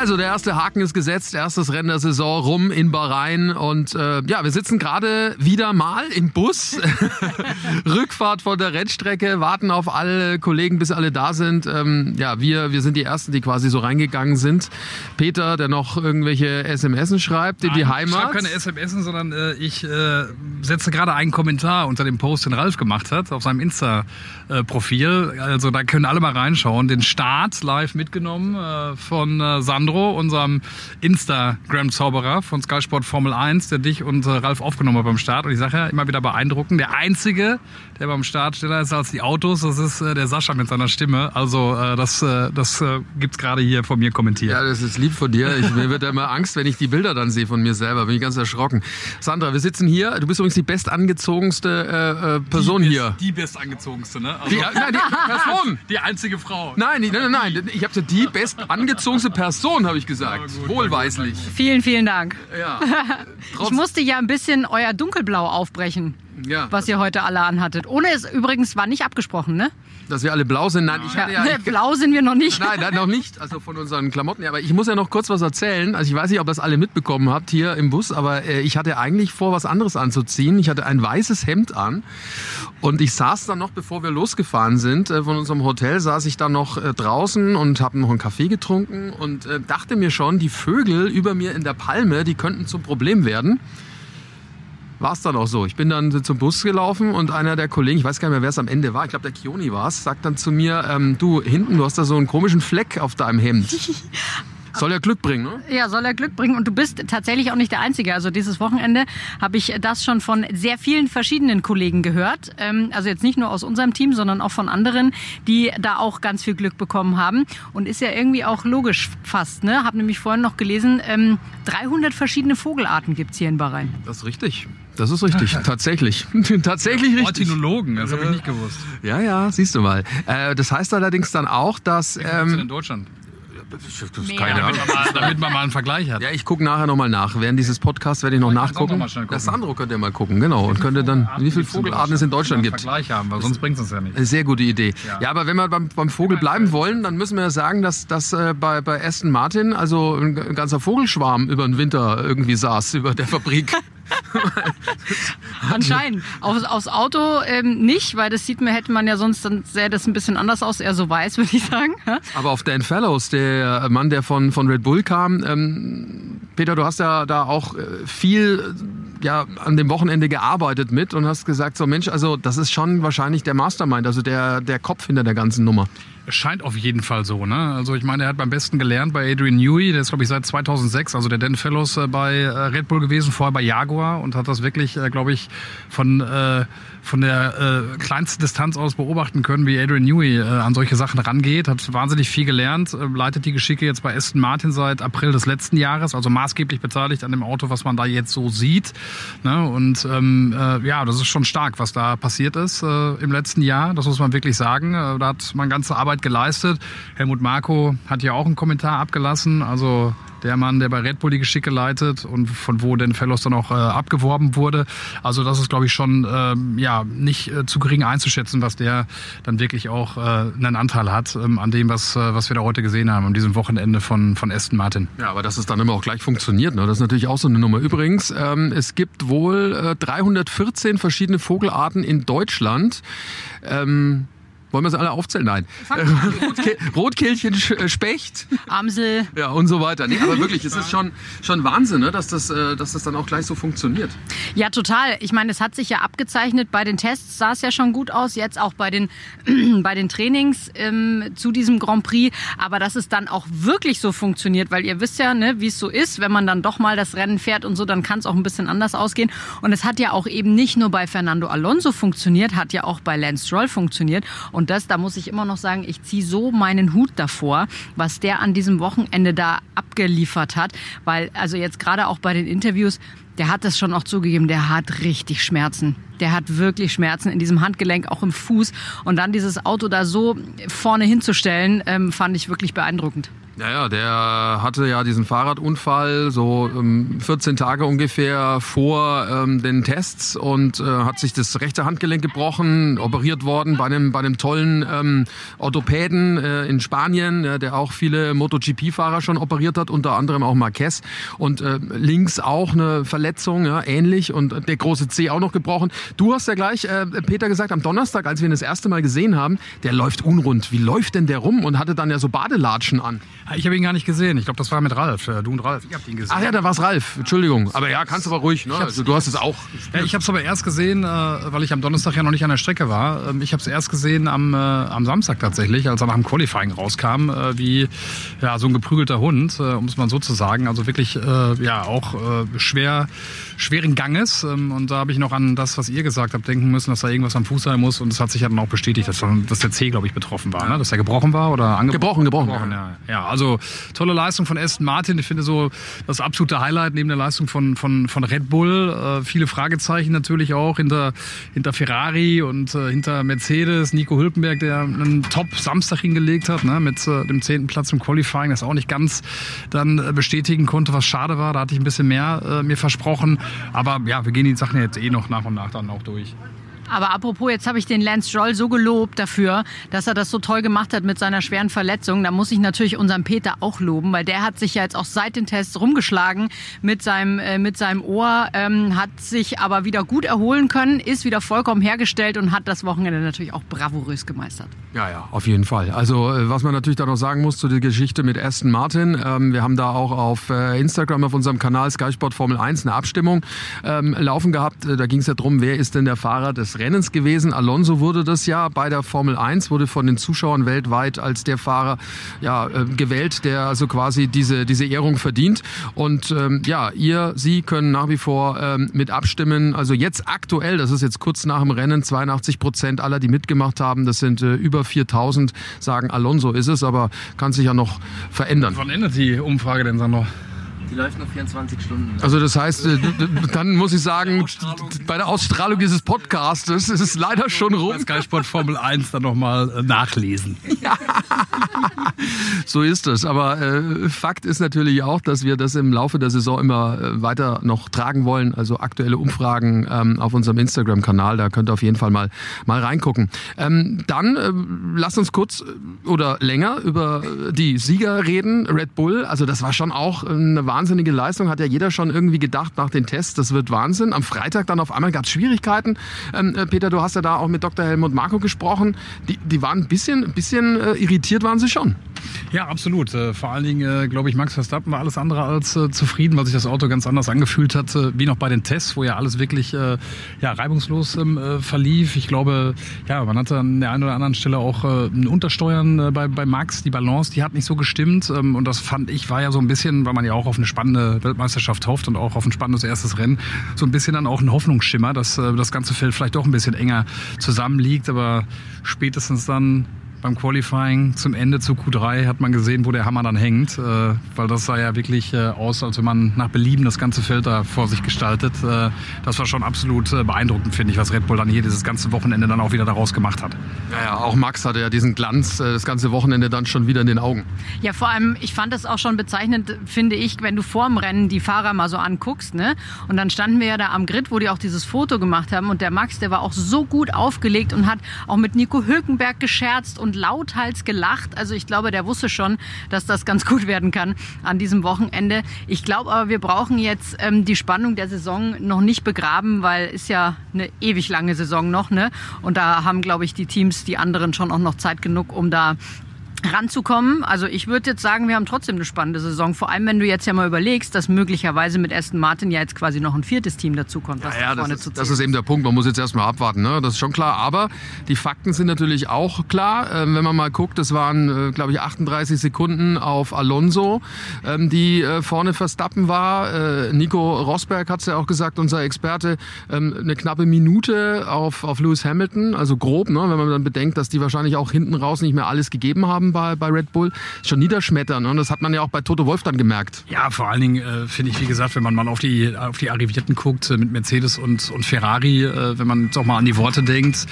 Also der erste Haken ist gesetzt, erstes Rennen der Saison rum in Bahrain und äh, ja, wir sitzen gerade wieder mal im Bus, Rückfahrt von der Rennstrecke, warten auf alle Kollegen, bis alle da sind. Ähm, ja, wir, wir sind die Ersten, die quasi so reingegangen sind. Peter, der noch irgendwelche SMS schreibt in die Heimat. Ich schreibe keine SMS, sondern äh, ich äh, setze gerade einen Kommentar unter dem Post, den Ralf gemacht hat, auf seinem Insta-Profil. Also da können alle mal reinschauen. Den Start live mitgenommen äh, von äh, Sandro, unserem Instagram-Zauberer von Sky Sport Formel 1, der dich und äh, Ralf aufgenommen hat beim Start. Und ich sage ja, immer wieder beeindruckend. Der Einzige, der beim Start schneller ist als die Autos, das ist äh, der Sascha mit seiner Stimme. Also äh, das, äh, das äh, gibt's gerade hier von mir kommentiert. Ja, das ist lieb von dir. Ich, mir wird ja immer Angst, wenn ich die Bilder dann sehe von mir selber. Bin ich ganz erschrocken. Sandra, wir sitzen hier. Du bist übrigens die bestangezogenste äh, äh, Person die hier. Die bestangezogenste, ne? Also Die, nein, die Person. die einzige Frau. Nein, die- nein, nein, nein. Ich habe die bestangezogenste Person, habe ich gesagt. Wohlweislich. Vielen, vielen Dank. Ja. Ich musste ja ein bisschen euer Dunkelblau aufbrechen, ja, was ihr heute alle anhattet. Ohne es übrigens war nicht abgesprochen, ne? Dass wir alle blau sind. Nein, ich hatte ja. ich, Blau sind wir noch nicht. Nein, nein, noch nicht. Also von unseren Klamotten. Aber ich muss ja noch kurz was erzählen. Also ich weiß nicht, ob das alle mitbekommen habt hier im Bus, aber äh, ich hatte eigentlich vor, was anderes anzuziehen. Ich hatte ein weißes Hemd an und ich saß dann noch, bevor wir losgefahren sind äh, von unserem Hotel, saß ich dann noch äh, draußen und habe noch einen Kaffee getrunken und äh, dachte mir schon, die Vögel über mir in der Palme, die könnten zum Problem werden. War es dann auch so. Ich bin dann zum Bus gelaufen und einer der Kollegen, ich weiß gar nicht mehr, wer es am Ende war, ich glaube der Kioni war es, sagt dann zu mir, ähm, du hinten, du hast da so einen komischen Fleck auf deinem Hemd. Soll ja Glück bringen, ne? Ja, soll er Glück bringen. Und du bist tatsächlich auch nicht der Einzige. Also dieses Wochenende habe ich das schon von sehr vielen verschiedenen Kollegen gehört. Ähm, also jetzt nicht nur aus unserem Team, sondern auch von anderen, die da auch ganz viel Glück bekommen haben. Und ist ja irgendwie auch logisch fast. Ne? Habe nämlich vorhin noch gelesen, ähm, 300 verschiedene Vogelarten gibt's hier in Bahrain. Das ist richtig. Das ist richtig. Tatsächlich. Tatsächlich richtig. Ornithologen, das habe ich nicht gewusst. Ja, ja, siehst du mal. Äh, das heißt allerdings dann auch, dass... Sind in Ähm, Deutschland. keine Ahnung. Damit man, mal, damit man mal einen Vergleich hat. Ja, ich gucke nachher nochmal nach. Während dieses Podcasts werde ich noch auch nachgucken. noch. Das Sandro könnt ihr mal gucken, genau. Und könnte dann, wie viele Vogelarten es in Deutschland Einen gibt. Vergleich haben, weil sonst bringt es uns ja nicht. Sehr gute Idee. Ja, Ja. aber wenn wir beim, beim Vogel bleiben wollen, dann müssen wir ja sagen, dass, dass äh, bei, bei Aston Martin also ein, ein ganzer Vogelschwarm über den Winter irgendwie saß, über der Fabrik. Anscheinend. Aufs, aufs Auto ähm, nicht, weil das sieht man, hätte man ja sonst, dann sähe das ein bisschen anders aus, eher so weiß, würde ich sagen. aber auf Dan Fellows, der Mann, der von, von Red Bull kam, ähm, Peter, du hast ja da auch äh, viel ja, an dem Wochenende gearbeitet mit und hast gesagt, so Mensch, also das ist schon wahrscheinlich der Mastermind, also der, der Kopf hinter der ganzen Nummer. Es scheint auf jeden Fall so. Ne? Also ich meine, er hat beim besten gelernt bei Adrian Newey, der ist glaube ich seit 2006, also der Dan Fellows äh, bei äh, Red Bull gewesen, vorher bei Jaguar und hat das wirklich, äh, glaube ich, von, von der kleinsten Distanz aus beobachten können, wie Adrian Newey an solche Sachen rangeht, hat wahnsinnig viel gelernt, leitet die Geschicke jetzt bei Aston Martin seit April des letzten Jahres, also maßgeblich beteiligt an dem Auto, was man da jetzt so sieht. Ne? Und ähm, äh, ja, das ist schon stark, was da passiert ist im letzten Jahr, das muss man wirklich sagen. Da hat man ganze Arbeit geleistet. Helmut Marko hat ja auch einen Kommentar abgelassen, also der Mann, der bei Red Bull die Geschicke leitet und von wo Dan Fellows dann auch äh, abgeworben wurde. Also das ist, glaube ich, schon ähm, ja nicht äh, zu gering einzuschätzen, was der dann wirklich auch äh, einen Anteil hat ähm, an dem, was, äh, was wir da heute gesehen haben, an diesem Wochenende von, von Aston Martin. Ja, aber dass es dann immer auch gleich funktioniert, ne? das ist natürlich auch so eine Nummer. Übrigens, ähm, es gibt wohl äh, 314 verschiedene Vogelarten in Deutschland. Wollen wir sie alle aufzählen? Nein. Rotke Rotkehlchen, äh, Specht Amsel. ja, und so weiter. Nee, aber wirklich, es ist schon, schon Wahnsinn, ne? dass, das, äh, dass das dann auch gleich so funktioniert. Ja, total. Ich meine, es hat sich ja abgezeichnet. Bei den Tests sah es ja schon gut aus. Jetzt auch bei den, bei den Trainings ähm, zu diesem Grand Prix. Aber dass es dann auch wirklich so funktioniert, weil ihr wisst ja, ne, wie es so ist, wenn man dann doch mal das Rennen fährt und so, dann kann es auch ein bisschen anders ausgehen. Und es hat ja auch eben nicht nur bei Fernando Alonso funktioniert, hat ja auch bei Lance Stroll funktioniert. Und das, da muss ich immer noch sagen, ich ziehe so meinen Hut davor, was der an diesem Wochenende da abgeliefert hat. Weil, also jetzt gerade auch bei den Interviews, der hat das schon auch zugegeben, der hat richtig Schmerzen. Der hat wirklich Schmerzen in diesem Handgelenk, auch im Fuß. Und dann dieses Auto da so vorne hinzustellen, ähm, fand ich wirklich beeindruckend. Ja, ja, der hatte ja diesen Fahrradunfall so ähm, 14 Tage ungefähr vor ähm, den Tests und äh, hat sich das rechte Handgelenk gebrochen, operiert worden bei einem, bei einem tollen ähm, Orthopäden äh, in Spanien, äh, der auch viele MotoGP-Fahrer schon operiert hat, unter anderem auch Marquez. Und äh, links auch eine Verletzung, ja, ähnlich und der große C auch noch gebrochen. Du hast ja gleich, äh, Peter, gesagt, am Donnerstag, als wir ihn das erste Mal gesehen haben, der läuft unrund. Wie läuft denn der rum? Und hatte dann ja so Badelatschen an. Ich habe ihn gar nicht gesehen. Ich glaube, das war mit Ralf. Äh, Du und Ralf. Ihr habt ihn gesehen. Ach ja, da war's Ralf. Entschuldigung. Aber ja, kannst du aber ruhig. Ne? Also, du hast es auch. Ja, ich habe es aber erst gesehen, äh, weil ich am Donnerstag ja noch nicht an der Strecke war. Ähm, Ich habe es erst gesehen am, äh, am Samstag tatsächlich, als er nach dem Qualifying rauskam, wie ja, so ein geprügelter Hund, um es mal so zu sagen. Also wirklich ja auch schwer, schweren Ganges. Ähm, Und da habe ich noch an das, was ihr gesagt habt, denken müssen, dass da irgendwas am Fuß sein muss. Und das hat sich ja dann auch bestätigt, dass, dass der C, glaube ich, betroffen war. Ne? Dass er gebrochen war oder angebrochen. Gebrochen, gebrochen. ja. ja, also tolle Leistung von Aston Martin. Ich finde so das absolute Highlight neben der Leistung von, von, von Red Bull. Äh, viele Fragezeichen natürlich auch hinter, hinter Ferrari und äh, hinter Mercedes. Nico Hülkenberg, der einen Top-Samstag hingelegt hat, ne, mit äh, dem zehnten Platz im Qualifying, das auch nicht ganz dann äh, bestätigen konnte, was schade war. Da hatte ich ein bisschen mehr äh, mir versprochen. Aber ja, wir gehen die Sachen jetzt eh noch nach und nach dann auch durch. Aber apropos, jetzt habe ich den Lance Stroll so gelobt dafür, dass er das so toll gemacht hat mit seiner schweren Verletzung. Da muss ich natürlich unseren Peter auch loben, weil der hat sich ja jetzt auch seit den Tests rumgeschlagen mit seinem, äh, mit seinem Ohr, ähm, hat sich aber wieder gut erholen können, ist wieder vollkommen hergestellt und hat das Wochenende natürlich auch bravourös gemeistert. Ja, ja, auf jeden Fall. Also äh, was man natürlich da noch sagen muss zu der Geschichte mit Aston Martin, ähm, wir haben da auch auf äh, Instagram auf unserem Kanal Sky Sport Formel 1 eine Abstimmung ähm, laufen gehabt. Äh, Da ging es ja drum, wer ist denn der Fahrer des Rennens gewesen. Alonso wurde das ja bei der Formel 1, wurde von den Zuschauern weltweit als der Fahrer ja, äh, gewählt, der also quasi diese, diese Ehrung verdient. Und ähm, ja, ihr, Sie können nach wie vor ähm, mit abstimmen. Also jetzt aktuell, das ist jetzt kurz nach dem Rennen, 82 Prozent aller, die mitgemacht haben, das sind äh, über 4000, sagen Alonso ist es, aber kann sich ja noch verändern. Wann endet die Umfrage denn dann noch? Die läuft noch 24 Stunden. Also das heißt, äh, dann muss ich sagen, bei der Ausstrahlung dieses Podcastes ist es leider schon rum. Sky Sport Formel 1 dann nochmal nachlesen. So ist es. Aber äh, Fakt ist natürlich auch, dass wir das im Laufe der Saison immer äh, weiter noch tragen wollen. Also aktuelle Umfragen ähm, auf unserem Instagram-Kanal. Da könnt ihr auf jeden Fall mal, mal reingucken. Ähm, dann äh, lasst uns kurz äh, oder länger über die Sieger reden. Red Bull, also das war schon auch eine wahnsinnige Leistung. Hat ja jeder schon irgendwie gedacht nach den Tests, das wird Wahnsinn. Am Freitag dann auf einmal gab es Schwierigkeiten. Ähm, äh, Peter, du hast ja da auch mit Dr. Helmut Marko gesprochen. Die, die waren ein bisschen, bisschen äh, irritiert, waren sie schon. Ja, absolut. Äh, Vor allen Dingen, äh, glaube ich, Max Verstappen war alles andere als zufrieden, weil sich das Auto ganz anders angefühlt hat, wie noch bei den Tests, wo ja alles wirklich ja, reibungslos ähm, äh, verlief. Ich glaube, ja, man hatte an der einen oder anderen Stelle auch ein Untersteuern bei, bei Max. Die Balance, die hat nicht so gestimmt. Ähm, und das fand ich, war ja so ein bisschen, weil man ja auch auf eine spannende Weltmeisterschaft hofft und auch auf ein spannendes erstes Rennen, so ein bisschen dann auch ein Hoffnungsschimmer, dass äh, das ganze Feld vielleicht doch ein bisschen enger zusammenliegt. Aber spätestens dann beim Qualifying zum Ende zu Q3 hat man gesehen, wo der Hammer dann hängt, äh, weil das sah ja wirklich äh, aus, als wenn man nach Belieben das ganze Feld da vor sich gestaltet. Äh, das war schon absolut äh, beeindruckend, finde ich, was Red Bull dann hier dieses ganze Wochenende dann auch wieder daraus gemacht hat. Ja, ja, auch Max hatte ja diesen Glanz äh, das ganze Wochenende dann schon wieder in den Augen. Ja, vor allem, ich fand das auch schon bezeichnend, finde ich, wenn du vorm Rennen die Fahrer mal so anguckst, ne? Und dann standen wir ja da am Grid, wo die auch dieses Foto gemacht haben. Und der Max, der war auch so gut aufgelegt und hat auch mit Nico Hülkenberg gescherzt und lauthals gelacht. Also ich glaube, der wusste schon, dass das ganz gut werden kann an diesem Wochenende. Ich glaube aber, wir brauchen jetzt ähm, die Spannung der Saison noch nicht begraben, weil ist ja eine ewig lange Saison noch, ne? Und da haben, glaube ich, die Teams, die anderen schon auch noch Zeit genug, um da ranzukommen. Also ich würde jetzt sagen, wir haben trotzdem eine spannende Saison. Vor allem, wenn du jetzt ja mal überlegst, dass möglicherweise mit Aston Martin ja jetzt quasi noch ein viertes Team dazukommt, was Ja, da vorne das, ist, das ist eben der Punkt. Man muss jetzt erstmal abwarten. Ne? Das ist schon klar. Aber die Fakten sind natürlich auch klar. Ähm, wenn man mal guckt, es waren, äh, glaube ich, 38 Sekunden auf Alonso, ähm, die äh, vorne Verstappen war. Äh, Nico Rosberg hat es ja auch gesagt, unser Experte, ähm, eine knappe Minute auf, auf Lewis Hamilton. Also grob, ne? wenn man dann bedenkt, dass die wahrscheinlich auch hinten raus nicht mehr alles gegeben haben haben bei, bei Red Bull, schon niederschmettern. Und das hat man ja auch bei Toto Wolf dann gemerkt. Ja, vor allen Dingen äh, finde ich, wie gesagt, wenn man mal auf die, auf die Arrivierten guckt äh, mit Mercedes und, und Ferrari, äh, wenn man jetzt auch mal an die Worte denkt,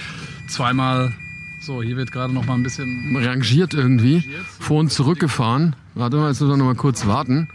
zweimal so, hier wird gerade noch mal ein bisschen rangiert irgendwie, vor und zurückgefahren. Warte mal, jetzt müssen wir noch mal kurz warten.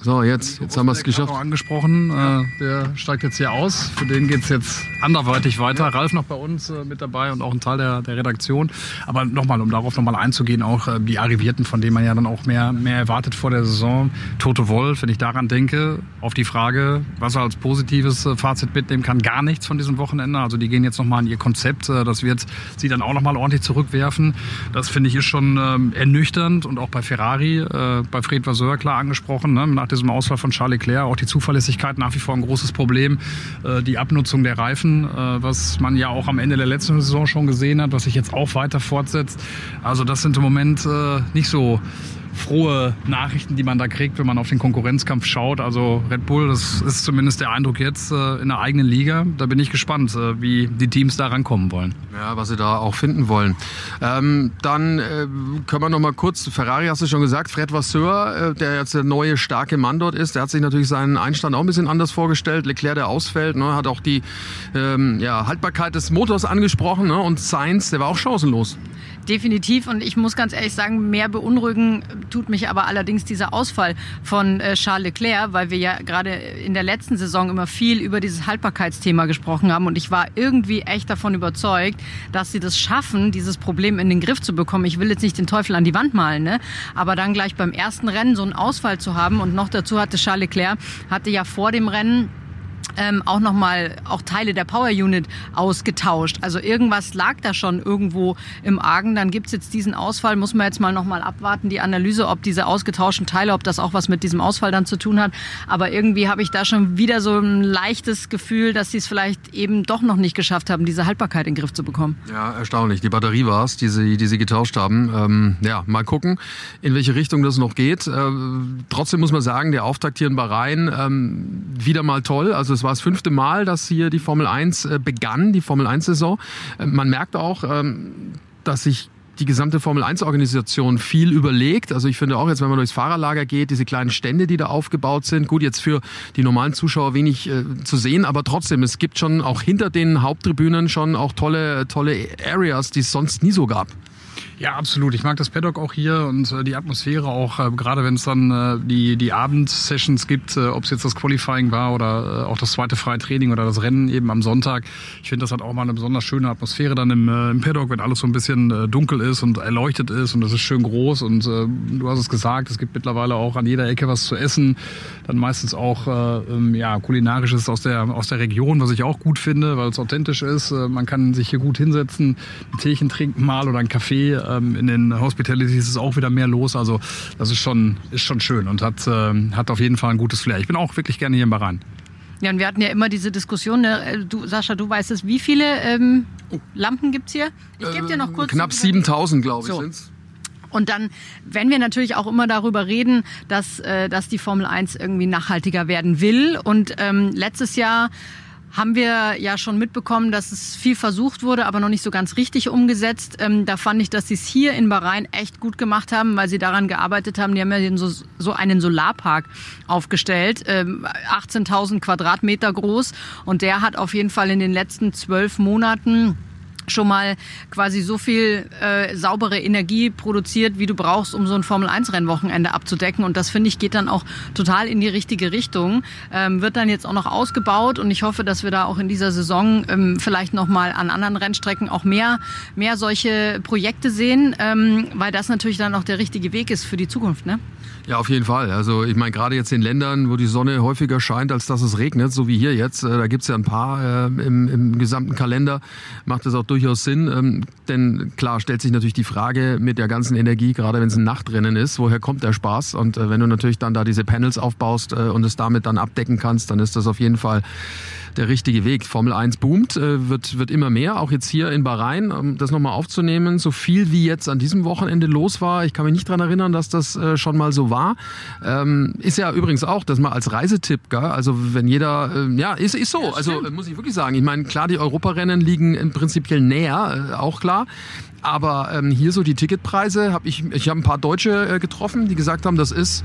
So, jetzt, jetzt haben wir es geschafft. Angesprochen, äh, der steigt jetzt hier aus. Für den geht es jetzt anderweitig weiter. Ja. Ralf noch bei uns äh, mit dabei und auch ein Teil der, der Redaktion. Aber nochmal, um darauf nochmal einzugehen, auch äh, die Arrivierten, von denen man ja dann auch mehr, mehr erwartet vor der Saison. Tote Wolf, wenn ich daran denke, auf die Frage, was er als positives Fazit mitnehmen kann, gar nichts von diesem Wochenende. Also die gehen jetzt nochmal in ihr Konzept. Das wird sie dann auch nochmal ordentlich zurückwerfen. Das finde ich ist schon ähm, ernüchternd und auch bei Ferrari, bei Fred Vasseur klar angesprochen, ne? Diesem Ausfall von Charles Leclerc. Auch die Zuverlässigkeit nach wie vor ein großes Problem. Äh, die Abnutzung der Reifen, äh, was man ja auch am Ende der letzten Saison schon gesehen hat, was sich jetzt auch weiter fortsetzt. Also das sind im Moment äh, nicht so frohe Nachrichten, die man da kriegt, wenn man auf den Konkurrenzkampf schaut. Also Red Bull, das ist zumindest der Eindruck jetzt äh, in der eigenen Liga. Da bin ich gespannt, äh, wie die Teams da rankommen wollen. Ja, was sie da auch finden wollen. Ähm, dann äh, können wir noch mal kurz, Ferrari hast du schon gesagt, Fred Vasseur, äh, der jetzt der neue starke Mann dort ist, der hat sich natürlich seinen Einstand auch ein bisschen anders vorgestellt. Leclerc, der ausfällt, ne, hat auch die ähm, ja, Haltbarkeit des Motors angesprochen ne, und Sainz, der war auch chancenlos. Definitiv und ich muss ganz ehrlich sagen, mehr beunruhigen tut mich aber allerdings dieser Ausfall von äh, Charles Leclerc, weil wir ja gerade in der letzten Saison immer viel über dieses Haltbarkeitsthema gesprochen haben und ich war irgendwie echt davon überzeugt, dass sie das schaffen, dieses Problem in den Griff zu bekommen. Ich will jetzt nicht den Teufel an die Wand malen, ne? aber dann gleich beim ersten Rennen so einen Ausfall zu haben und noch dazu hatte Charles Leclerc, hatte ja vor dem Rennen ähm, auch nochmal auch Teile der Power Unit ausgetauscht. Also irgendwas lag da schon irgendwo im Argen. Dann gibt's jetzt diesen Ausfall, muss man jetzt mal nochmal abwarten, die Analyse, ob diese ausgetauschten Teile, ob das auch was mit diesem Ausfall dann zu tun hat. Aber irgendwie habe ich da schon wieder so ein leichtes Gefühl, dass sie es vielleicht eben doch noch nicht geschafft haben, diese Haltbarkeit in den Griff zu bekommen. Ja, erstaunlich. Die Batterie war es, die sie, die sie getauscht haben. Ähm, ja, mal gucken, in welche Richtung das noch geht. Äh, trotzdem muss man sagen, der Auftakt hier in Bahrain ähm, wieder mal toll. Also es war das fünfte Mal, dass hier die Formel 1 äh, begann, die Formel 1-Saison. Äh, man merkt auch, ähm, dass sich die gesamte Formel 1 Organisation viel überlegt. Also ich finde auch jetzt, wenn man durchs Fahrerlager geht, diese kleinen Stände, die da aufgebaut sind, gut, jetzt für die normalen Zuschauer wenig äh, zu sehen, aber trotzdem, es gibt schon auch hinter den Haupttribünen schon auch tolle, tolle Areas, die es sonst nie so gab. Ja, absolut. Ich mag das Paddock auch hier und äh, die Atmosphäre auch, äh, gerade wenn es dann äh, die, die Abendsessions gibt, äh, ob es jetzt das Qualifying war oder äh, auch das zweite freie Training oder das Rennen eben am Sonntag. Ich finde, das hat auch mal eine besonders schöne Atmosphäre dann im, äh, im Paddock, wenn alles so ein bisschen äh, dunkel ist und erleuchtet ist und das ist schön groß und äh, du hast es gesagt, es gibt mittlerweile auch an jeder Ecke was zu essen. Dann meistens auch äh, ähm, ja, kulinarisches aus der, aus der Region, was ich auch gut finde, weil es authentisch ist. Äh, man kann sich hier gut hinsetzen, ein Teechen trinken mal oder einen Kaffee ähm, in den Hospitalities ist auch wieder mehr los. Also das ist schon, ist schon schön und hat, äh, hat auf jeden Fall ein gutes Flair. Ich bin auch wirklich gerne hier im Bahrain. Ja, und wir hatten ja immer diese Diskussion, ne? Äh, du, Sascha, du weißt es, wie viele ähm, Lampen es hier? Ich gebe dir noch kurz... Knapp 7000, glaube ich, so. sind's. Und dann, wenn wir natürlich auch immer darüber reden, dass, äh, dass die Formel 1 irgendwie nachhaltiger werden will. Und ähm, letztes Jahr haben wir ja schon mitbekommen, dass es viel versucht wurde, aber noch nicht so ganz richtig umgesetzt. Ähm, da fand ich, dass sie es hier in Bahrain echt gut gemacht haben, weil sie daran gearbeitet haben. Die haben ja so, so einen Solarpark aufgestellt, ähm, 18.000 Quadratmeter groß. Und der hat auf jeden Fall in den letzten zwölf Monaten schon mal quasi so viel äh, saubere Energie produziert, wie du brauchst, um so ein Formel-1-Rennwochenende abzudecken. Und das, finde ich, geht dann auch total in die richtige Richtung. Ähm, wird dann jetzt auch noch ausgebaut und ich hoffe, dass wir da auch in dieser Saison ähm, vielleicht nochmal an anderen Rennstrecken auch mehr, mehr solche Projekte sehen, ähm, weil das natürlich dann auch der richtige Weg ist für die Zukunft. Ne? Ja, auf jeden Fall. Also ich meine, gerade jetzt in Ländern, wo die Sonne häufiger scheint, als dass es regnet, so wie hier jetzt, äh, da gibt's ja ein paar äh, im, im gesamten Kalender, macht es auch durchaus Sinn. Ähm, denn klar stellt sich natürlich die Frage mit der ganzen Energie, gerade wenn es ein Nachtrennen ist, woher kommt der Spaß? Und äh, wenn du natürlich dann da diese Panels aufbaust äh, und es damit dann abdecken kannst, dann ist das auf jeden Fall der richtige Weg. Formel 1 boomt, äh, wird, wird immer mehr, auch jetzt hier in Bahrain, um das nochmal aufzunehmen. So viel wie jetzt an diesem Wochenende los war, ich kann mich nicht dran erinnern, dass das äh, schon mal so war. Ähm, ist ja übrigens auch, dass man als Reisetipp, gell? also wenn jeder, äh, ja, ist, ist so. Also muss ich wirklich sagen. Ich meine, klar, die Europarennen liegen im prinzipiell näher, äh, auch klar. Aber ähm, hier so die Ticketpreise, habe ich, ich habe ein paar Deutsche äh, getroffen, die gesagt haben, das ist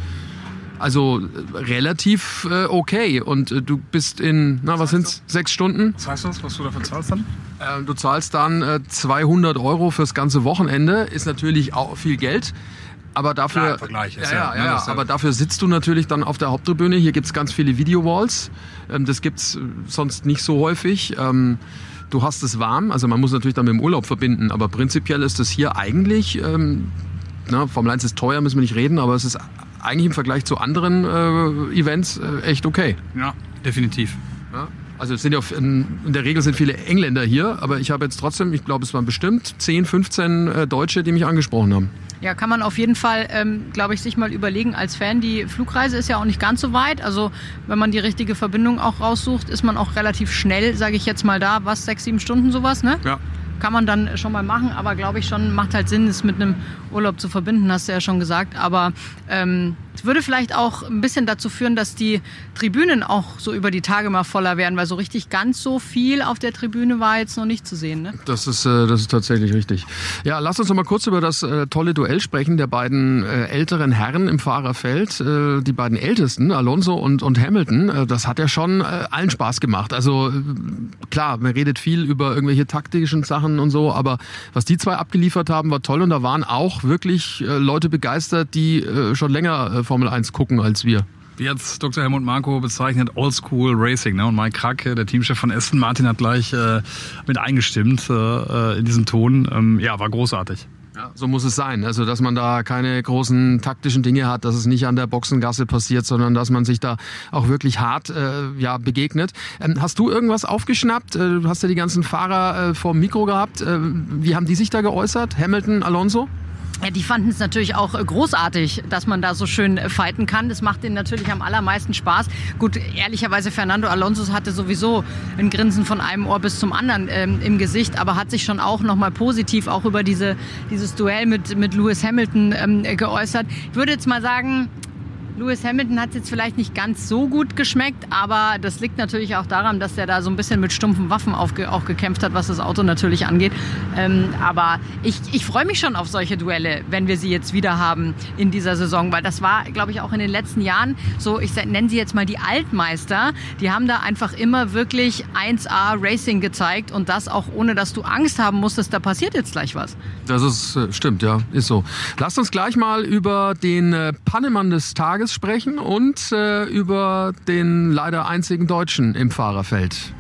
also äh, relativ äh, okay. Und äh, du bist in, na, was sind's, sechs Stunden? Was heißt das, was du dafür zahlst dann? Äh, du zahlst dann äh, 200 Euro fürs ganze Wochenende. Ist natürlich auch viel Geld. Aber dafür, Klar, ist ja, ja, ja, ne, ja- aber dafür sitzt du natürlich dann auf der Haupttribüne. Hier gibt's ganz viele Video-Walls. Ähm, das gibt's äh, sonst nicht so häufig. Ähm, du hast es warm, also man muss natürlich dann mit dem Urlaub verbinden, aber prinzipiell ist es hier eigentlich, ähm, na, Formel 1 ist teuer, müssen wir nicht reden, aber es ist eigentlich im Vergleich zu anderen äh, Events äh, echt okay. Ja, definitiv. Ja? Also es sind ja in, in der Regel sind viele Engländer hier, aber ich habe jetzt trotzdem, ich glaube, es waren bestimmt 10, 15 äh, Deutsche, die mich angesprochen haben. Ja, kann man auf jeden Fall, ähm, glaube ich, sich mal überlegen als Fan. Die Flugreise ist ja auch nicht ganz so weit. Also wenn man die richtige Verbindung auch raussucht, ist man auch relativ schnell, sage ich jetzt mal da, was, sechs, sieben Stunden sowas, ne? Ja. Kann man dann schon mal machen, aber glaube ich schon, macht halt Sinn, es mit einem Urlaub zu verbinden, hast du ja schon gesagt. Aber ähm, es würde vielleicht auch ein bisschen dazu führen, dass die Tribünen auch so über die Tage mal voller werden, weil so richtig ganz so viel auf der Tribüne war jetzt noch nicht zu sehen. Ne? Das ist, äh, das ist tatsächlich richtig. Ja, lass uns noch mal kurz über das äh, tolle Duell sprechen der beiden äh, älteren Herren im Fahrerfeld. Die beiden ältesten, Alonso und, und Hamilton. Das hat ja schon allen Spaß gemacht. Also klar, man redet viel über irgendwelche taktischen Sachen und so, aber was die zwei abgeliefert haben, war toll und da waren auch wirklich Leute begeistert, die schon länger äh, Formel 1 gucken als wir. Wie jetzt Dr. Helmut Marko bezeichnet, Old School Racing. Ne? Und Mike Kracke, der Teamchef von Aston Martin, hat gleich äh, mit eingestimmt äh, in diesen Ton. Ähm, ja, war großartig. Ja, so muss es sein. Also, dass man da keine großen taktischen Dinge hat, dass es nicht an der Boxengasse passiert, sondern dass man sich da auch wirklich hart äh, ja, begegnet. Ähm, hast du irgendwas aufgeschnappt? Äh, du hast ja die ganzen Fahrer äh, vor dem Mikro gehabt. Äh, wie haben die sich da geäußert? Hamilton, Alonso? Ja, die fanden es natürlich auch äh, großartig, dass man da so schön äh, fighten kann. Das macht ihnen natürlich am allermeisten Spaß. Gut, ehrlicherweise, Fernando Alonso hatte sowieso ein Grinsen von einem Ohr bis zum anderen ähm, im Gesicht, aber hat sich schon auch nochmal positiv auch über diese, dieses Duell mit, mit Lewis Hamilton ähm, geäußert. Ich würde jetzt mal sagen, Lewis Hamilton hat jetzt vielleicht nicht ganz so gut geschmeckt, aber das liegt natürlich auch daran, dass er da so ein bisschen mit stumpfen Waffen aufge auch gekämpft hat, was das Auto natürlich angeht. Ähm, aber ich, ich freue mich schon auf solche Duelle, wenn wir sie jetzt wieder haben in dieser Saison, weil das war, glaube ich, auch in den letzten Jahren so, ich nenne sie jetzt mal die Altmeister, die haben da einfach immer wirklich 1A Racing gezeigt und das auch ohne, dass du Angst haben musstest, da passiert jetzt gleich was. Das ist, äh, stimmt, ja, ist so. Lasst uns gleich mal über den äh, Pannemann des Tages sprechen und äh, über den leider einzigen Deutschen im Fahrerfeld.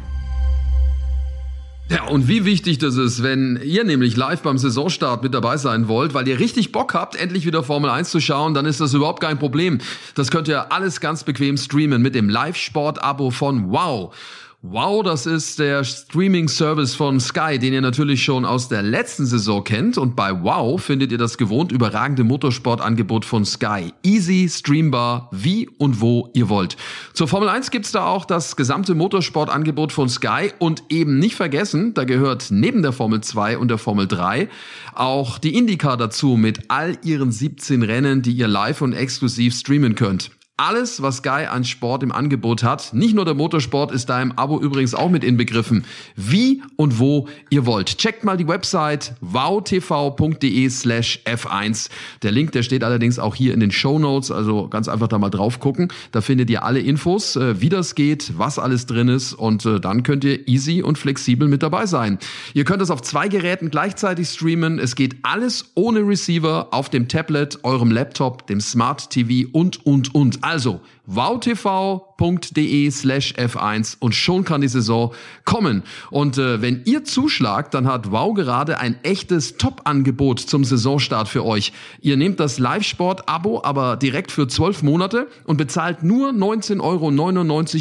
Ja, und wie wichtig das ist, wenn ihr nämlich live beim Saisonstart mit dabei sein wollt, weil ihr richtig Bock habt, endlich wieder Formel 1 zu schauen, dann ist das überhaupt kein Problem. Das könnt ihr alles ganz bequem streamen mit dem Live-Sport-Abo von Wow. Wow, das ist der Streaming-Service von Sky, den ihr natürlich schon aus der letzten Saison kennt. Und bei Wow findet ihr das gewohnt überragende Motorsportangebot von Sky. Easy, streambar, wie und wo ihr wollt. Zur Formel 1 gibt's da auch das gesamte Motorsportangebot von Sky. Und eben nicht vergessen, da gehört neben der Formel 2 und der Formel 3 auch die IndyCar dazu mit all ihren 17 Rennen, die ihr live und exklusiv streamen könnt. Alles, was Sky an Sport im Angebot hat, nicht nur der Motorsport, ist da im Abo übrigens auch mit inbegriffen. Wie und wo ihr wollt. Checkt mal die Website wowtv.de slash f1. Der Link, der steht allerdings auch hier in den Show Notes, also ganz einfach da mal drauf gucken. Da findet ihr alle Infos, äh, wie das geht, was alles drin ist und äh, dann könnt ihr easy und flexibel mit dabei sein. Ihr könnt es auf zwei Geräten gleichzeitig streamen. Es geht alles ohne Receiver auf dem Tablet, eurem Laptop, dem Smart TV und, und, und. Also wowtv.de slash f1 und schon kann die Saison kommen. Und äh, wenn ihr zuschlagt, dann hat Wow gerade ein echtes Top-Angebot zum Saisonstart für euch. Ihr nehmt das Live-Sport-Abo aber direkt für 12 Monate und bezahlt nur 19,99 Euro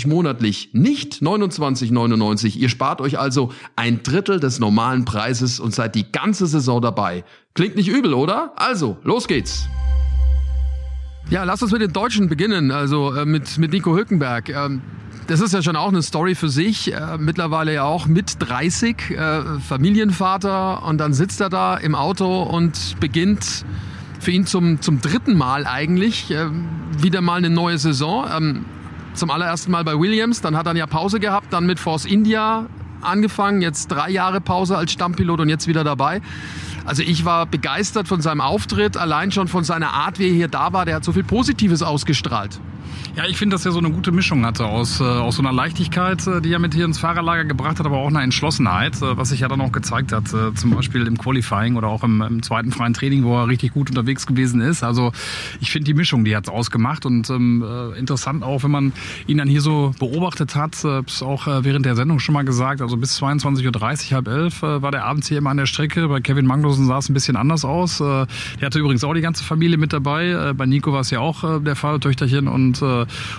monatlich, nicht 29,99. Ihr spart euch also ein Drittel des normalen Preises und seid die ganze Saison dabei. Klingt nicht übel, oder? Also, los geht's. Ja, lass uns mit den Deutschen beginnen, also äh, mit, mit Nico Hülkenberg. Ähm, das ist ja schon auch eine Story für sich. Äh, mittlerweile ja auch mit 30, äh, Familienvater und dann sitzt er da im Auto und beginnt für ihn zum, zum dritten Mal eigentlich äh, wieder mal eine neue Saison. Ähm, zum allerersten Mal bei Williams, dann hat er ja Pause gehabt, dann mit Force India angefangen, jetzt drei Jahre Pause als Stammpilot und jetzt wieder dabei. Also ich war begeistert von seinem Auftritt, allein schon von seiner Art, wie er hier da war. Der hat so viel Positives ausgestrahlt. Ja, ich finde, dass er so eine gute Mischung hatte aus, äh, aus so einer Leichtigkeit, äh, die er mit hier ins Fahrerlager gebracht hat, aber auch einer Entschlossenheit, äh, was sich ja dann auch gezeigt hat, äh, zum Beispiel im Qualifying oder auch im, im, zweiten freien Training, wo er richtig gut unterwegs gewesen ist. Also ich finde die Mischung, die hat es ausgemacht und ähm, äh, interessant auch, wenn man ihn dann hier so beobachtet hat, äh, auch äh, während der Sendung schon mal gesagt, also bis 22.30 Uhr, halb elf war der abends hier immer an der Strecke. Bei Kevin Magnussen sah es ein bisschen anders aus. Äh, der hatte übrigens auch die ganze Familie mit dabei. Äh, bei Nico war es ja auch äh, der Fall, Töchterchen und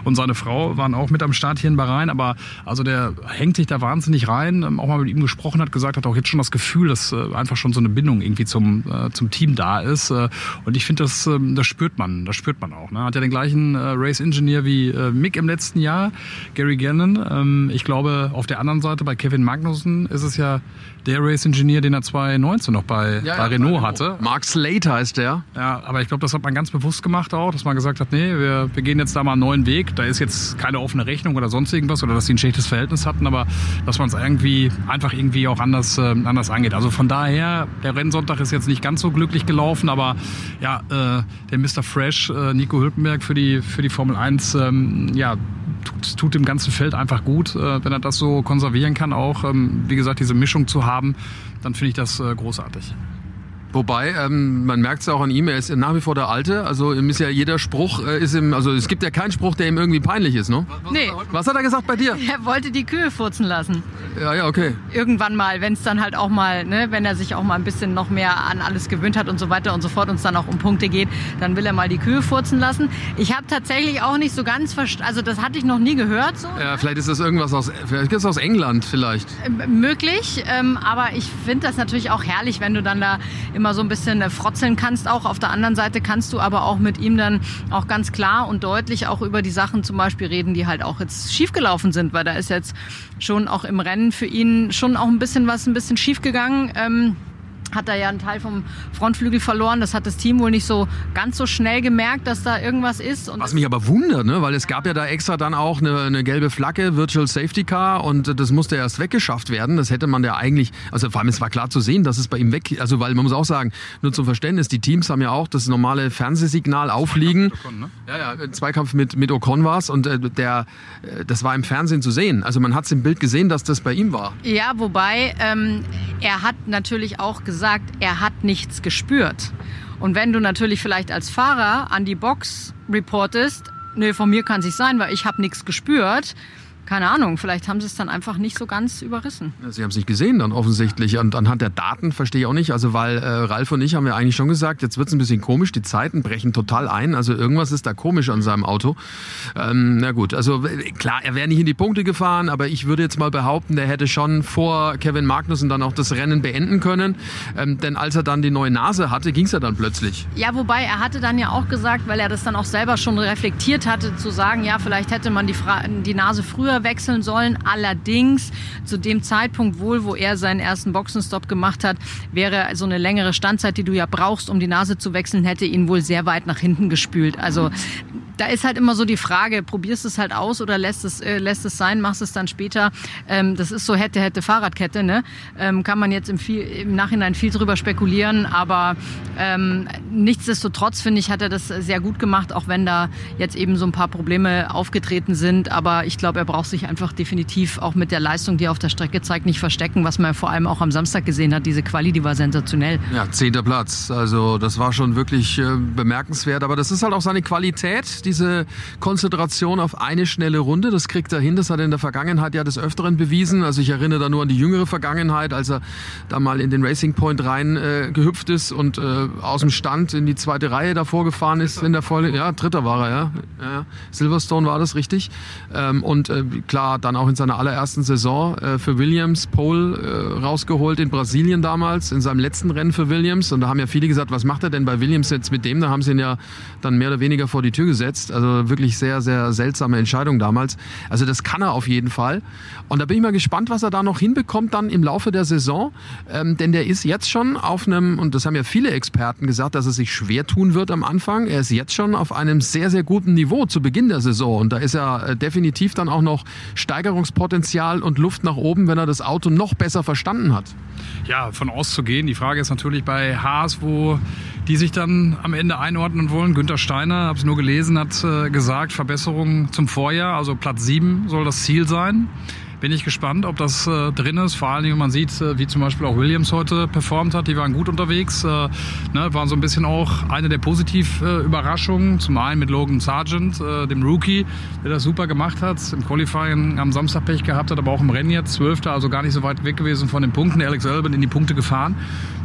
und seine Frau waren auch mit am Start hier in Bahrain. Aber also der hängt sich da wahnsinnig rein. Ähm, auch mal mit ihm gesprochen hat, gesagt, hat auch jetzt schon das Gefühl, dass einfach schon so eine Bindung irgendwie zum, zum Team da ist. Und ich finde, das, äh, das spürt man. Das spürt man auch. Ne? Hat ja den gleichen Race Engineer wie Mick im letzten Jahr, Gary Gannon. Ähm, ich glaube, auf der anderen Seite bei Kevin Magnussen ist es ja der Race Engineer, den er 2019 noch bei, Ja, bei ja, Renault bei hatte. Mark Slate heißt der. Ja, aber ich glaube, das hat man ganz bewusst gemacht auch, dass man gesagt hat, nee, wir, wir gehen jetzt da mal einen neuen Weg. Da ist jetzt keine offene Rechnung oder sonst irgendwas oder dass sie ein schlechtes Verhältnis hatten, aber dass man es irgendwie einfach irgendwie auch anders, äh, anders angeht. Also von daher, der Rennsonntag ist jetzt nicht ganz so glücklich gelaufen, aber ja, äh, der Mr. Fresh, äh, Nico Hülkenberg für die, für die Formel 1, ähm, ja, tut, tut dem ganzen Feld einfach gut, äh, wenn er das so konservieren kann, auch, ähm, wie gesagt, diese Mischung zu haben, dann finde ich das äh, großartig. Wobei, ähm, man merkt es auch an ihm, er ist nach wie vor der Alte. Also ihm ist ja jeder Spruch, äh, ist ihm, also es gibt ja keinen Spruch, der ihm irgendwie peinlich ist, ne? Nee, Was hat er gesagt bei dir? er wollte die Kühe furzen lassen. Ja, ja, okay. Irgendwann mal, wenn es dann halt auch mal, ne, wenn er sich auch mal ein bisschen noch mehr an alles gewöhnt hat und so weiter und so fort und es dann auch um Punkte geht, dann will er mal die Kühe furzen lassen. Ich habe tatsächlich auch nicht so ganz verstanden, also das hatte ich noch nie gehört so. Ja, vielleicht ist das irgendwas aus, vielleicht ist aus England vielleicht. Ähm, möglich, ähm, aber ich finde das natürlich auch herrlich, wenn du dann da immer so ein bisschen äh, frotzeln kannst. Auch auf der anderen Seite kannst du aber auch mit ihm dann auch ganz klar und deutlich auch über die Sachen zum Beispiel reden, die halt auch jetzt schiefgelaufen sind, weil da ist jetzt schon auch im Rennen für ihn schon auch ein bisschen was ein bisschen schief gegangen. Ähm, hat er ja einen Teil vom Frontflügel verloren. Das hat das Team wohl nicht so ganz so schnell gemerkt, dass da irgendwas ist. Und Was mich aber wundert, ne? weil es gab ja da extra dann auch eine, eine gelbe Flagge, Virtual Safety Car und das musste erst weggeschafft werden. Das hätte man ja eigentlich, also vor allem es war klar zu sehen, dass es bei ihm weg, also weil man muss auch sagen, nur zum Verständnis, die Teams haben ja auch das normale Fernsehsignal aufliegen. ne? Ja, ja, ein Zweikampf mit, mit Ocon war und äh, der, äh, das war im Fernsehen zu sehen. Also man hat es im Bild gesehen, dass das bei ihm war. Ja, wobei ähm, er hat natürlich auch gesagt, er hat nichts gespürt. Und wenn du natürlich vielleicht als Fahrer an die Box reportest, nee, von mir kann es nicht sein, weil ich habe nichts gespürt. Keine Ahnung, vielleicht haben sie es dann einfach nicht so ganz überrissen. Sie haben es nicht gesehen dann offensichtlich. Und anhand der Daten verstehe ich auch nicht. Also weil äh, Ralf und ich haben ja eigentlich schon gesagt, jetzt wird es ein bisschen komisch, die Zeiten brechen total ein. Also irgendwas ist da komisch an seinem Auto. Ähm, na gut, also äh, klar, er wäre nicht in die Punkte gefahren, aber ich würde jetzt mal behaupten, der hätte schon vor Kevin Magnussen dann auch das Rennen beenden können. Ähm, denn als er dann die neue Nase hatte, ging es ja dann plötzlich. Ja, wobei er hatte dann ja auch gesagt, weil er das dann auch selber schon reflektiert hatte, zu sagen, ja, vielleicht hätte man die, Fra die Nase früher wechseln sollen. Allerdings zu dem Zeitpunkt wohl, wo er seinen ersten Boxenstopp gemacht hat, wäre so eine längere Standzeit, die du ja brauchst, um die Nase zu wechseln, hätte ihn wohl sehr weit nach hinten gespült. Also da ist halt immer so die Frage, probierst es halt aus oder lässt es, äh, lässt es sein, machst es dann später. Ähm, das ist so hätte, hätte Fahrradkette, ne? Ähm, kann man jetzt im, viel, im Nachhinein viel drüber spekulieren, aber ähm, nichtsdestotrotz finde ich, hat er das sehr gut gemacht, auch wenn da jetzt eben so ein paar Probleme aufgetreten sind. Aber ich glaube, er braucht sich einfach definitiv auch mit der Leistung, die er auf der Strecke zeigt, nicht verstecken, was man vor allem auch am Samstag gesehen hat. Diese Quali, die war sensationell. Ja, zehnter Platz. Also das war schon wirklich äh, bemerkenswert. Aber das ist halt auch seine Qualität, diese Konzentration auf eine schnelle Runde. Das kriegt er hin. Das hat er in der Vergangenheit ja des Öfteren bewiesen. Also ich erinnere da nur an die jüngere Vergangenheit, als er da mal in den Racing Point rein äh, gehüpft ist und äh, aus dem Stand in die zweite Reihe davor gefahren ist in der Voll ja dritter war er ja, ja. Silverstone war das richtig ähm, und äh, klar dann auch in seiner allerersten Saison äh, für Williams Pole äh, rausgeholt in Brasilien damals in seinem letzten Rennen für Williams und da haben ja viele gesagt was macht er denn bei Williams jetzt mit dem da haben sie ihn ja dann mehr oder weniger vor die Tür gesetzt gesetzt. Also wirklich sehr, sehr seltsame Entscheidung damals. Also das kann er auf jeden Fall. Und da bin ich mal gespannt, was er da noch hinbekommt dann im Laufe der Saison. Ähm, denn der ist jetzt schon auf einem, und das haben ja viele Experten gesagt, dass er sich schwer tun wird am Anfang. Er ist jetzt schon auf einem sehr, sehr guten Niveau zu Beginn der Saison. Und da ist er äh, definitiv dann auch noch Steigerungspotenzial und Luft nach oben, wenn er das Auto noch besser verstanden hat. Ja, von auszugehen. Die Frage ist natürlich bei Haas, wo die sich dann am Ende einordnen wollen. Günter Steiner, habe es nur gelesen, hat äh, gesagt, Verbesserung zum Vorjahr, also Platz 7 soll das Ziel sein bin ich gespannt, ob das äh, drin ist. Vor Dingen, wenn man sieht, äh, wie zum Beispiel auch Williams heute performt hat. Die waren gut unterwegs, äh, ne, waren so ein bisschen auch eine der Positiv-Überraschungen. Zum einen mit Logan Sargent, äh, dem Rookie, der das super gemacht hat. Im Qualifying am Samstag Pech gehabt hat, aber auch im Rennen jetzt. Zwölfter, also gar nicht so weit weg gewesen von den Punkten. Alex Albin in die Punkte gefahren.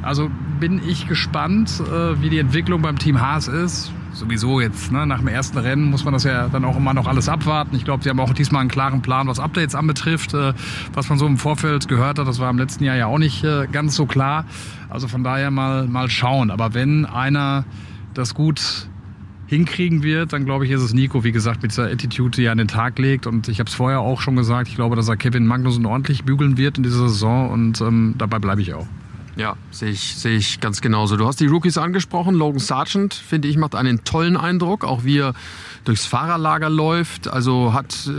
Also bin ich gespannt, äh, wie die Entwicklung beim Team Haas ist sowieso jetzt ne, nach dem ersten Rennen muss man das ja dann auch immer noch alles abwarten. Ich glaube, sie haben auch diesmal einen klaren Plan, was Updates anbetrifft, äh, was man so im Vorfeld gehört hat. Das war im letzten Jahr ja auch nicht äh, ganz so klar. Also von daher mal, mal schauen. Aber wenn einer das gut hinkriegen wird, dann glaube ich, ist es Nico, wie gesagt, mit dieser Attitude, die er an den Tag legt. Und ich habe es vorher auch schon gesagt, ich glaube, dass er Kevin Magnussen ordentlich bügeln wird in dieser Saison und ähm, dabei bleibe ich auch. Ja, sehe ich, sehe ich ganz genauso. Du hast die Rookies angesprochen. Logan Sargent, finde ich, macht einen tollen Eindruck, auch wie er durchs Fahrerlager läuft. Also hat äh,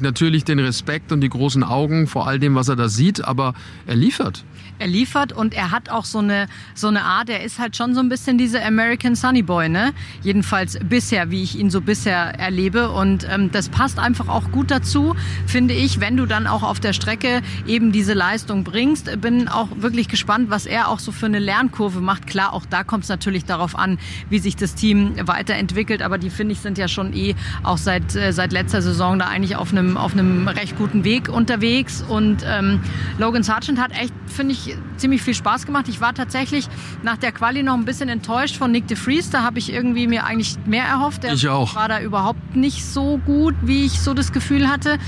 natürlich den Respekt und die großen Augen vor all dem, was er da sieht, aber er liefert er liefert und er hat auch so eine, so eine Art, er ist halt schon so ein bisschen dieser American Sunny Boy, ne? Jedenfalls bisher, wie ich ihn so bisher erlebe. Und ähm, das passt einfach auch gut dazu, finde ich, wenn du dann auch auf der Strecke eben diese Leistung bringst. Bin auch wirklich gespannt, was er auch so für eine Lernkurve macht. Klar, auch da kommt es natürlich darauf an, wie sich das Team weiterentwickelt. Aber die, finde ich, sind ja schon eh auch seit, äh, seit letzter Saison da eigentlich auf einem, auf einem recht guten Weg unterwegs. Und ähm, Logan Sargent hat echt, finde ich, ziemlich viel Spaß gemacht. Ich war tatsächlich nach der Quali noch ein bisschen enttäuscht von Nick de Vries. Da habe ich irgendwie mir eigentlich mehr erhofft. Der ich auch. war da überhaupt nicht so gut, wie ich so das Gefühl hatte.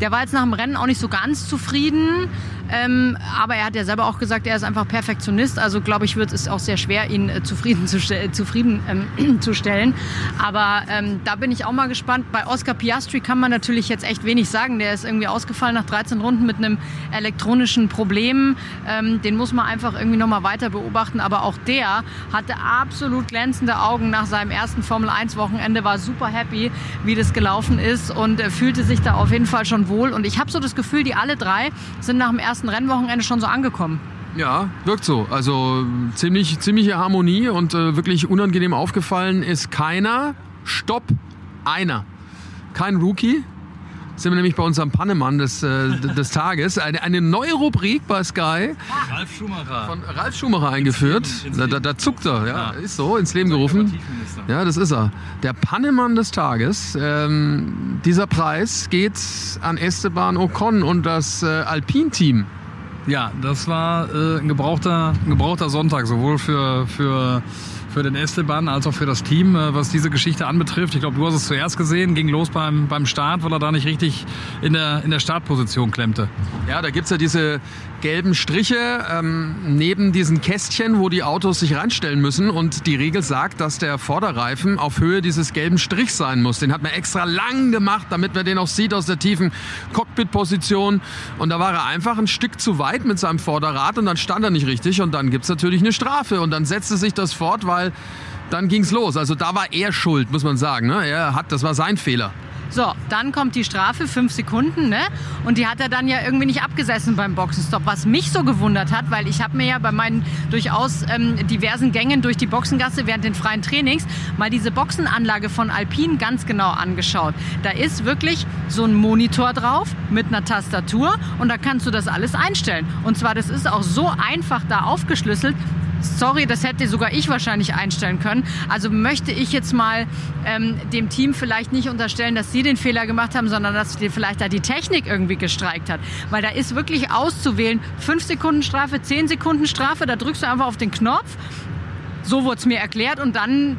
Der war jetzt nach dem Rennen auch nicht so ganz zufrieden. Ähm, aber er hat ja selber auch gesagt, er ist einfach Perfektionist. Also glaube ich, wird es auch sehr schwer, ihn äh, zufrieden, zu, zufrieden ähm, zu stellen. Aber ähm, da bin ich auch mal gespannt. Bei Oscar Piastri kann man natürlich jetzt echt wenig sagen. Der ist irgendwie ausgefallen nach 13 Runden mit einem elektronischen Problem. Ähm, den muss man einfach irgendwie noch mal weiter beobachten. Aber auch der hatte absolut glänzende Augen nach seinem ersten Formel 1 Wochenende, war super happy, wie das gelaufen ist und äh, fühlte sich da auf jeden Fall schon wohl. Und ich habe so das Gefühl, die alle drei sind nach dem ersten ersten Rennwochenende schon so angekommen. Ja, wirkt so. Also ziemlich, ziemliche Harmonie und äh, wirklich unangenehm aufgefallen ist keiner. Stopp, einer. Kein Rookie. Sind wir nämlich bei unserem Pannemann des, äh, des Tages. Eine, eine neue Rubrik bei Sky. Ralf Schumacher. Von Ralf Schumacher eingeführt. Da, da, da zuckt er, ja. Ist so, ins Leben gerufen. Ja, das ist er. Der Pannemann des Tages. Ähm, dieser Preis geht an Esteban Ocon und das äh, Alpin-Team. Ja, das war äh, ein, gebrauchter, ein gebrauchter Sonntag, sowohl für, für, für den Esteban als auch für das Team, äh, was diese Geschichte anbetrifft. Ich glaube, du hast es zuerst gesehen, ging los beim, beim Start, weil er da nicht richtig in der, in der Startposition klemmte. Ja, da gibt's ja diese gelben Striche ähm, neben diesen Kästchen, wo die Autos sich reinstellen müssen. Und die Regel sagt, dass der Vorderreifen auf Höhe dieses gelben Strichs sein muss. Den hat man extra lang gemacht, damit man den auch sieht aus der tiefen Cockpit-Position. Und da war er einfach ein Stück zu weit mit seinem Vorderrad und dann stand er nicht richtig. Und dann gibt's natürlich eine Strafe. Und dann setzte sich das fort, weil dann ging's los. Also da war er schuld, muss man sagen. Ne? Er hat, das war sein Fehler. So, dann kommt die Strafe, fünf Sekunden, ne? Und die hat er dann ja irgendwie nicht abgesessen beim Boxenstopp. Was mich so gewundert hat, weil ich habe mir ja bei meinen durchaus ähm, diversen Gängen durch die Boxengasse während den freien Trainings mal diese Boxenanlage von Alpine ganz genau angeschaut. Da ist wirklich so ein Monitor drauf mit einer Tastatur und da kannst du das alles einstellen. Und zwar, das ist auch so einfach da aufgeschlüsselt. Sorry, das hätte sogar ich wahrscheinlich einstellen können. Also möchte ich jetzt mal ähm, dem Team vielleicht nicht unterstellen, dass sie den Fehler gemacht haben, sondern dass vielleicht da die Technik irgendwie gestreikt hat. Weil da ist wirklich auszuwählen, 5 Sekunden Strafe, 10 Sekunden Strafe, da drückst du einfach auf den Knopf. So wurde es mir erklärt und dann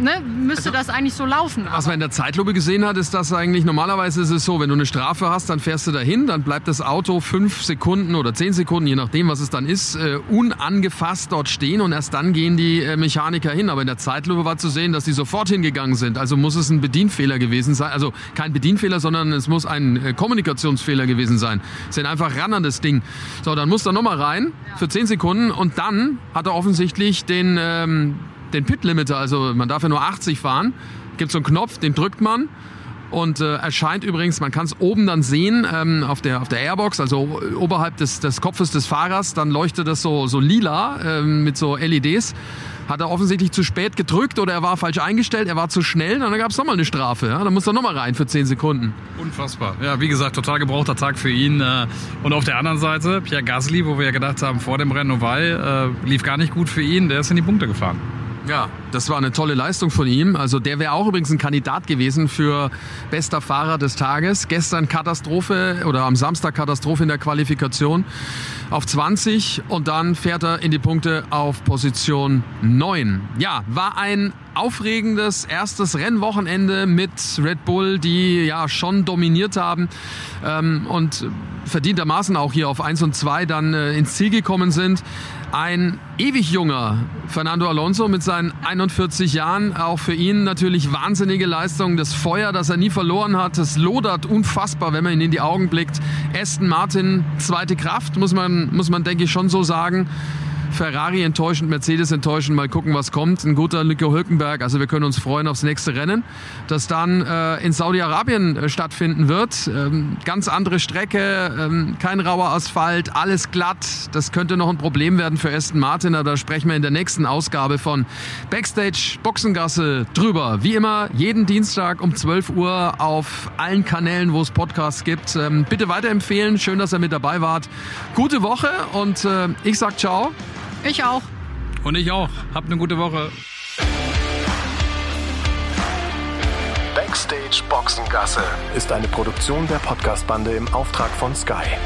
ne, müsste das eigentlich so laufen. Was man in der Zeitlupe gesehen hat, ist, dass eigentlich normalerweise ist es so, wenn du eine Strafe hast, dann fährst du dahin, dann bleibt das Auto fünf Sekunden oder zehn Sekunden, je nachdem, was es dann ist, äh, unangefasst dort stehen und erst dann gehen die äh, Mechaniker hin. Aber in der Zeitlupe war zu sehen, dass die sofort hingegangen sind. Also muss es ein Bedienfehler gewesen sein. Also kein Bedienfehler, sondern es muss ein äh, Kommunikationsfehler gewesen sein. Sind einfach ran an das Ding. So, dann muss er nochmal rein für zehn Sekunden und dann hat er offensichtlich den, ähm, den Pit-Limiter, also man darf ja nur 80 fahren, gibt so einen Knopf, den drückt man und äh, erscheint übrigens, man kann es oben dann sehen ähm, auf, der, auf der Airbox, also oberhalb des, des Kopfes des Fahrers, dann leuchtet das so, so lila ähm, mit so LEDs. Hat er offensichtlich zu spät gedrückt oder er war falsch eingestellt, er war zu schnell, dann gab es nochmal eine Strafe. Ja? Dann muss er nochmal rein für 10 Sekunden. Unfassbar. Ja, wie gesagt, total gebrauchter Tag für ihn. äh, Und auf der anderen Seite, Pierre Gasly, wo wir ja gedacht haben, vor dem Rennen Oval, äh, lief gar nicht gut für ihn, der ist in die Punkte gefahren. Ja, das war eine tolle Leistung von ihm. Also der wäre auch übrigens ein Kandidat gewesen für bester Fahrer des Tages. Gestern Katastrophe oder am Samstag Katastrophe in der Qualifikation auf 20 und dann fährt er in die Punkte auf Position 9. Ja, war ein aufregendes erstes Rennwochenende mit Red Bull, die ja schon dominiert haben ähm, und verdientermaßen auch hier auf 1 und 2 dann äh, ins Ziel gekommen sind. Ein ewig junger Fernando Alonso mit seinen 41 Jahren, auch für ihn natürlich wahnsinnige Leistung. Das Feuer, das er nie verloren hat, das lodert unfassbar, wenn man ihn in die Augen blickt. Aston Martin, zweite Kraft, muss man, muss man denke ich schon so sagen. Ferrari enttäuschend, Mercedes enttäuschend. Mal gucken, was kommt. Ein guter Nico Hülkenberg. Also wir können uns freuen aufs nächste Rennen, das dann äh, in Saudi-Arabien äh, stattfinden wird. Ähm, ganz andere Strecke, ähm, kein rauer Asphalt, alles glatt. Das könnte noch ein Problem werden für Aston Martin. Aber da sprechen wir in der nächsten Ausgabe von Backstage Boxengasse drüber. Wie immer, jeden Dienstag um 12 Uhr auf allen Kanälen, wo es Podcasts gibt. Ähm, bitte weiterempfehlen. Schön, dass ihr mit dabei wart. Gute Woche und äh, ich sag ciao. Ich auch. Und ich auch. Habt eine gute Woche. Backstage Boxengasse ist eine Produktion der Podcastbande im Auftrag von Sky.